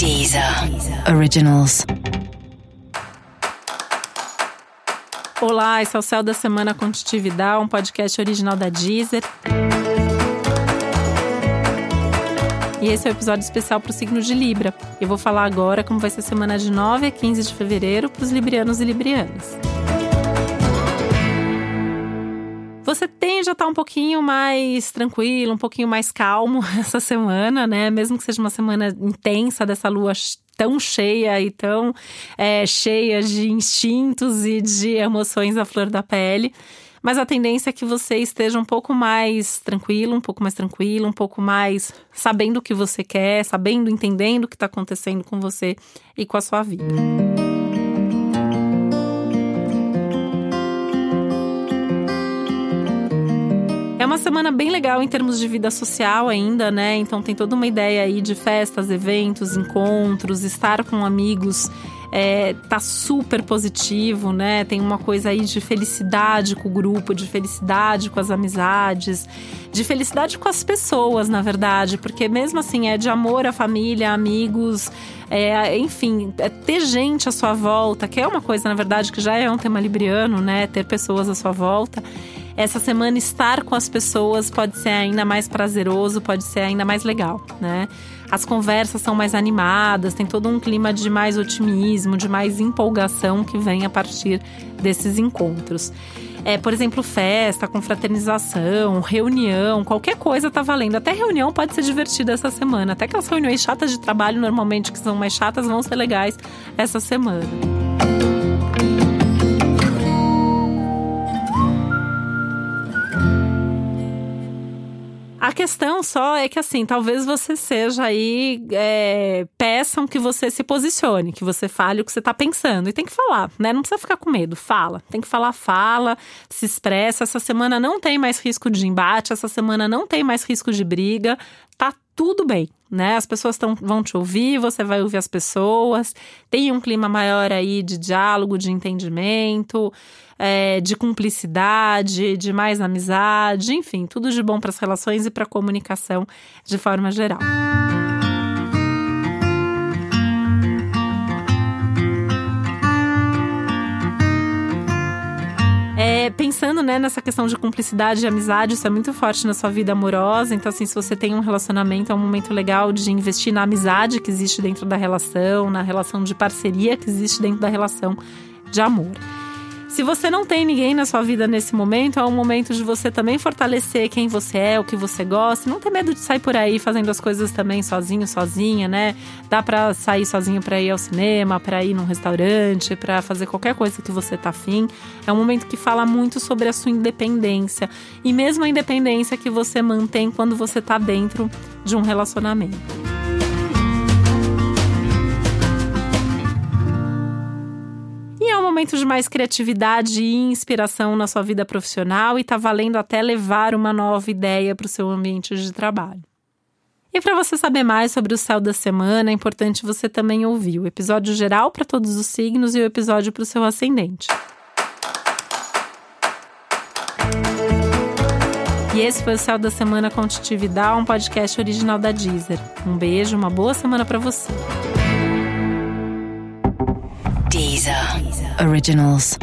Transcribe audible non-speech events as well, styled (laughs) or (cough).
Deezer Originals. Olá, esse é o Céu da Semana Contitividade, um podcast original da Deezer. E esse é o um episódio especial para o signo de Libra. Eu vou falar agora como vai ser a semana de 9 a 15 de fevereiro para os librianos e librianas. Você tende a estar um pouquinho mais tranquilo, um pouquinho mais calmo (laughs) essa semana, né? Mesmo que seja uma semana intensa dessa lua tão cheia e tão é, cheia de instintos e de emoções à flor da pele. Mas a tendência é que você esteja um pouco mais tranquilo, um pouco mais tranquilo, um pouco mais sabendo o que você quer, sabendo, entendendo o que está acontecendo com você e com a sua vida. Uma semana bem legal em termos de vida social ainda, né? Então tem toda uma ideia aí de festas, eventos, encontros, estar com amigos. É, tá super positivo, né? Tem uma coisa aí de felicidade com o grupo, de felicidade com as amizades, de felicidade com as pessoas, na verdade, porque mesmo assim é de amor à família, amigos, é, enfim, é ter gente à sua volta, que é uma coisa, na verdade, que já é um tema libriano, né? Ter pessoas à sua volta essa semana estar com as pessoas pode ser ainda mais prazeroso, pode ser ainda mais legal, né? As conversas são mais animadas, tem todo um clima de mais otimismo, de mais empolgação que vem a partir desses encontros. É, por exemplo, festa, confraternização, reunião, qualquer coisa tá valendo. Até reunião pode ser divertida essa semana. Até aquelas reuniões chatas de trabalho, normalmente, que são mais chatas, vão ser legais essa semana. A questão só é que, assim, talvez você seja aí. É, peçam que você se posicione, que você fale o que você está pensando. E tem que falar, né? Não precisa ficar com medo. Fala. Tem que falar, fala, se expressa. Essa semana não tem mais risco de embate, essa semana não tem mais risco de briga. Tá tudo bem, né? As pessoas tão, vão te ouvir, você vai ouvir as pessoas. Tem um clima maior aí de diálogo, de entendimento é, de cumplicidade, de mais amizade, enfim, tudo de bom para as relações e para a comunicação de forma geral. É, pensando né, nessa questão de cumplicidade e amizade, isso é muito forte na sua vida amorosa. Então, assim, se você tem um relacionamento, é um momento legal de investir na amizade que existe dentro da relação, na relação de parceria que existe dentro da relação de amor. Se você não tem ninguém na sua vida nesse momento, é um momento de você também fortalecer quem você é, o que você gosta. Não ter medo de sair por aí fazendo as coisas também sozinho, sozinha, né? Dá para sair sozinho para ir ao cinema, para ir num restaurante, para fazer qualquer coisa que você tá afim. É um momento que fala muito sobre a sua independência e mesmo a independência que você mantém quando você tá dentro de um relacionamento. Momento de mais criatividade e inspiração na sua vida profissional e está valendo até levar uma nova ideia para o seu ambiente de trabalho. E para você saber mais sobre o céu da semana, é importante você também ouvir o episódio geral para todos os signos e o episódio para o seu ascendente. E esse foi o Céu da Semana com um podcast original da Deezer. Um beijo, uma boa semana para você. Deezer. Originals.